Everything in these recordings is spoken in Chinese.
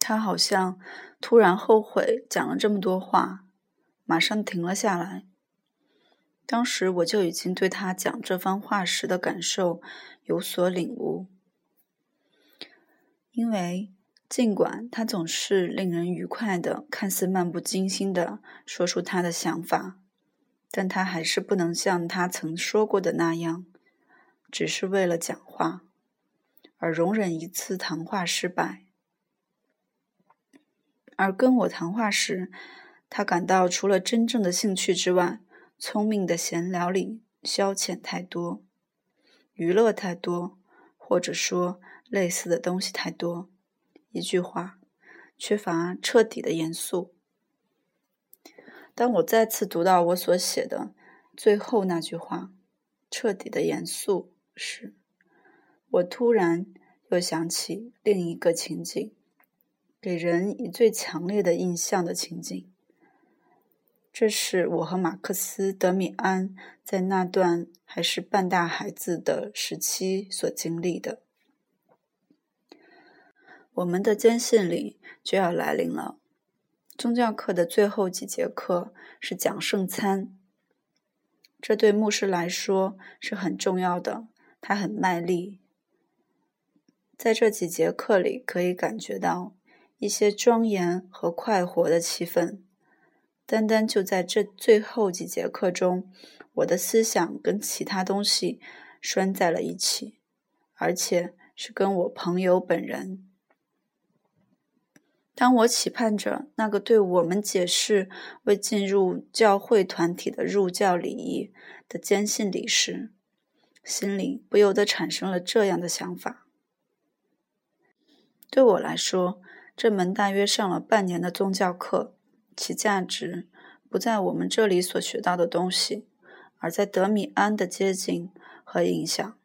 他好像突然后悔讲了这么多话，马上停了下来。当时我就已经对他讲这番话时的感受有所领悟，因为尽管他总是令人愉快的、看似漫不经心的说出他的想法，但他还是不能像他曾说过的那样，只是为了讲话而容忍一次谈话失败。而跟我谈话时，他感到除了真正的兴趣之外，聪明的闲聊里消遣太多，娱乐太多，或者说类似的东西太多。一句话，缺乏彻底的严肃。当我再次读到我所写的最后那句话“彻底的严肃”时，我突然又想起另一个情景，给人以最强烈的印象的情景。这是我和马克思·德米安在那段还是半大孩子的时期所经历的。我们的坚信礼就要来临了。宗教课的最后几节课是讲圣餐，这对牧师来说是很重要的。他很卖力，在这几节课里可以感觉到一些庄严和快活的气氛。单单就在这最后几节课中，我的思想跟其他东西拴在了一起，而且是跟我朋友本人。当我期盼着那个对我们解释未进入教会团体的入教礼仪的坚信礼时，心里不由得产生了这样的想法：对我来说，这门大约上了半年的宗教课。其价值不在我们这里所学到的东西，而在德米安的接近和影响。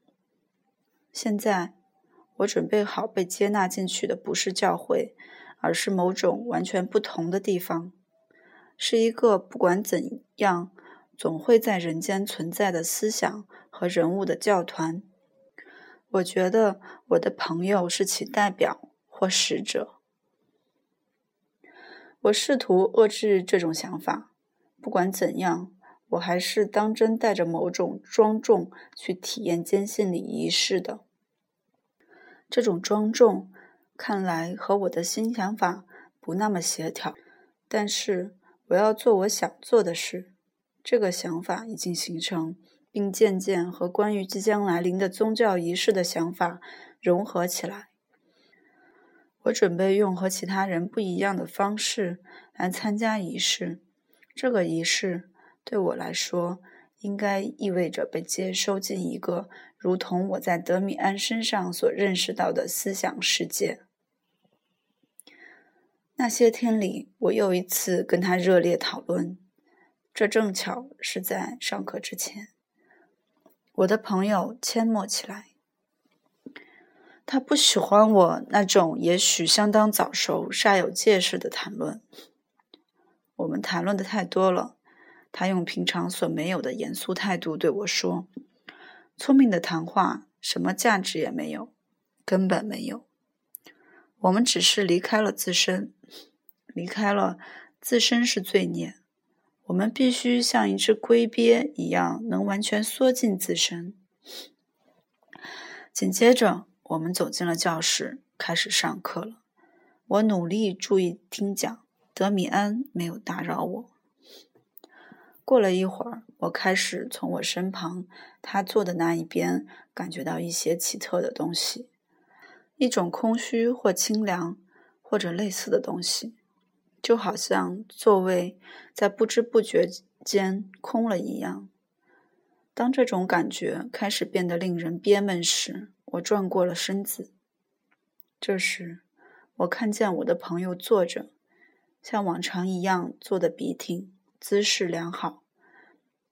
现在，我准备好被接纳进去的不是教会，而是某种完全不同的地方，是一个不管怎样总会在人间存在的思想和人物的教团。我觉得我的朋友是其代表或使者。我试图遏制这种想法。不管怎样，我还是当真带着某种庄重去体验坚信礼仪式的。这种庄重看来和我的新想法不那么协调，但是我要做我想做的事。这个想法已经形成，并渐渐和关于即将来临的宗教仪式的想法融合起来。我准备用和其他人不一样的方式来参加仪式。这个仪式对我来说，应该意味着被接收进一个如同我在德米安身上所认识到的思想世界。那些天里，我又一次跟他热烈讨论。这正巧是在上课之前。我的朋友缄默起来。他不喜欢我那种也许相当早熟、煞有介事的谈论。我们谈论的太多了。他用平常所没有的严肃态度对我说：“聪明的谈话什么价值也没有，根本没有。我们只是离开了自身，离开了自身是罪孽。我们必须像一只龟鳖一样，能完全缩进自身。”紧接着。我们走进了教室，开始上课了。我努力注意听讲，德米安没有打扰我。过了一会儿，我开始从我身旁他坐的那一边感觉到一些奇特的东西，一种空虚或清凉或者类似的东西，就好像座位在不知不觉间空了一样。当这种感觉开始变得令人憋闷时，我转过了身子，这时我看见我的朋友坐着，像往常一样坐得笔挺，姿势良好。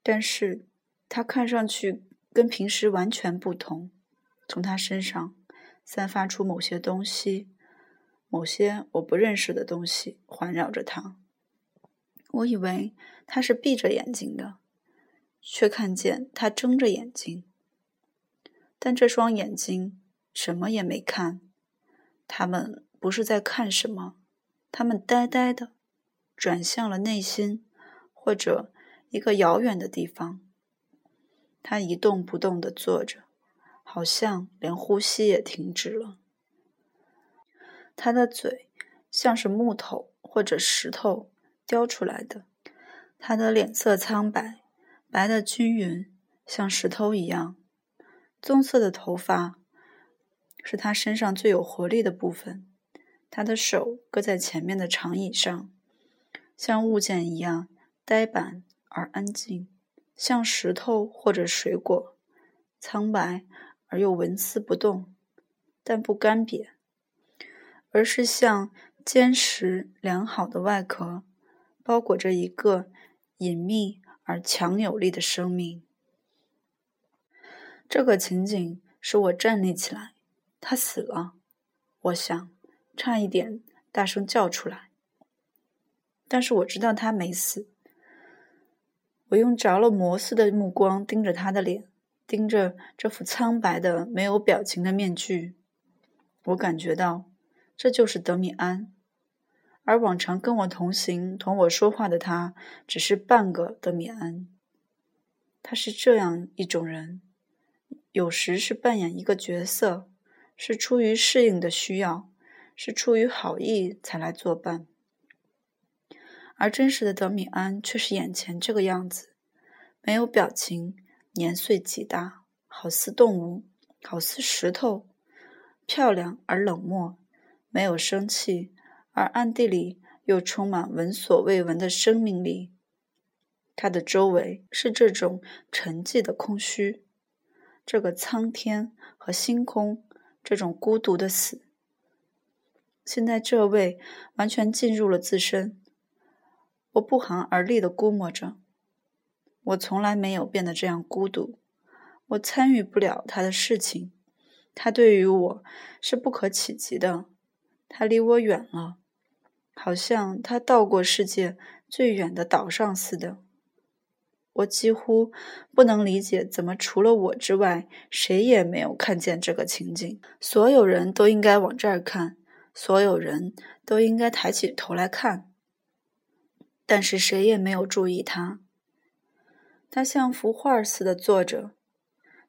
但是他看上去跟平时完全不同，从他身上散发出某些东西，某些我不认识的东西环绕着他。我以为他是闭着眼睛的，却看见他睁着眼睛。但这双眼睛什么也没看，他们不是在看什么，他们呆呆的转向了内心，或者一个遥远的地方。他一动不动地坐着，好像连呼吸也停止了。他的嘴像是木头或者石头雕出来的，他的脸色苍白，白的均匀，像石头一样。棕色的头发是他身上最有活力的部分。他的手搁在前面的长椅上，像物件一样呆板而安静。像石头或者水果，苍白而又纹丝不动，但不干瘪，而是像坚实良好的外壳，包裹着一个隐秘而强有力的生命。这个情景使我站立起来。他死了，我想，差一点大声叫出来。但是我知道他没死。我用着了魔似的目光盯着他的脸，盯着这副苍白的、没有表情的面具。我感觉到，这就是德米安，而往常跟我同行、同我说话的他，只是半个德米安。他是这样一种人，有时是扮演一个角色，是出于适应的需要，是出于好意才来作伴。而真实的德米安却是眼前这个样子，没有表情，年岁极大，好似动物，好似石头，漂亮而冷漠，没有生气，而暗地里又充满闻所未闻的生命力。他的周围是这种沉寂的空虚，这个苍天和星空，这种孤独的死。现在这位完全进入了自身。我不寒而栗地估摸着，我从来没有变得这样孤独。我参与不了他的事情，他对于我是不可企及的。他离我远了，好像他到过世界最远的岛上似的。我几乎不能理解，怎么除了我之外，谁也没有看见这个情景。所有人都应该往这儿看，所有人都应该抬起头来看。但是谁也没有注意他。他像幅画似的坐着，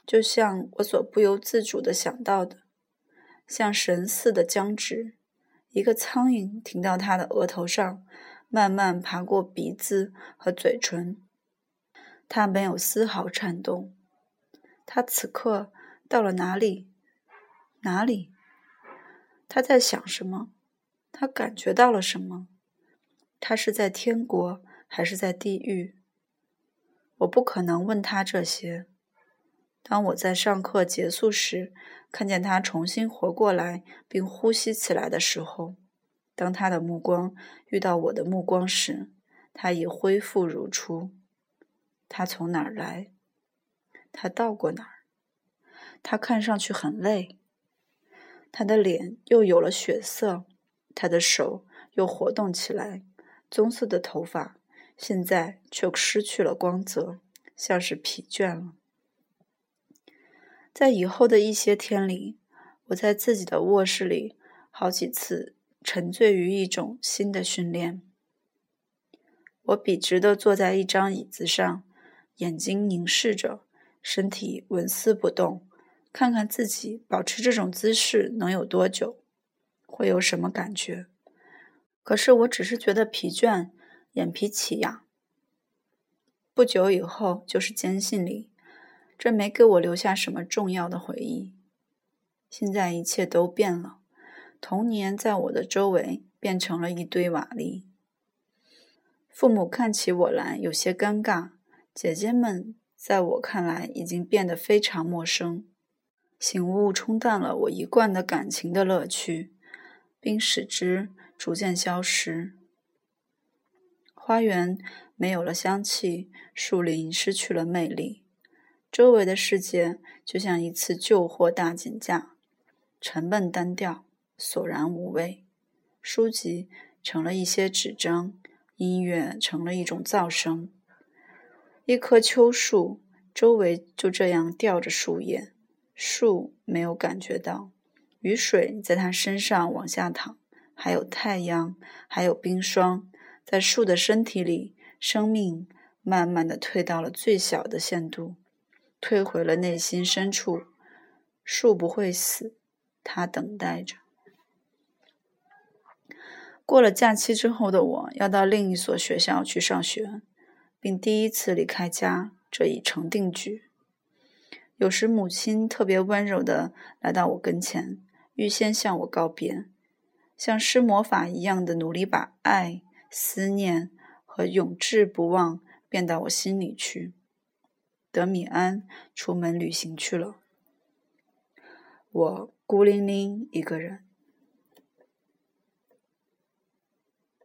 就像我所不由自主的想到的，像神似的僵直。一个苍蝇停到他的额头上，慢慢爬过鼻子和嘴唇。他没有丝毫颤动。他此刻到了哪里？哪里？他在想什么？他感觉到了什么？他是在天国还是在地狱？我不可能问他这些。当我在上课结束时，看见他重新活过来并呼吸起来的时候，当他的目光遇到我的目光时，他已恢复如初。他从哪儿来？他到过哪儿？他看上去很累。他的脸又有了血色，他的手又活动起来。棕色的头发现在却失去了光泽，像是疲倦了。在以后的一些天里，我在自己的卧室里好几次沉醉于一种新的训练。我笔直地坐在一张椅子上，眼睛凝视着，身体纹丝不动，看看自己保持这种姿势能有多久，会有什么感觉。可是我只是觉得疲倦，眼皮起痒。不久以后就是坚信里，这没给我留下什么重要的回忆。现在一切都变了，童年在我的周围变成了一堆瓦砾。父母看起我来有些尴尬，姐姐们在我看来已经变得非常陌生。醒悟冲淡了我一贯的感情的乐趣，并使之。逐渐消失，花园没有了香气，树林失去了魅力，周围的世界就像一次旧货大减价，沉闷单调，索然无味。书籍成了一些纸张，音乐成了一种噪声。一棵秋树周围就这样吊着树叶，树没有感觉到雨水在它身上往下淌。还有太阳，还有冰霜，在树的身体里，生命慢慢的退到了最小的限度，退回了内心深处。树不会死，它等待着。过了假期之后的我，要到另一所学校去上学，并第一次离开家，这已成定局。有时母亲特别温柔的来到我跟前，预先向我告别，像施魔法一样的努力把爱、思念和永志不忘变到我心里去。德米安出门旅行去了，我孤零零一个人。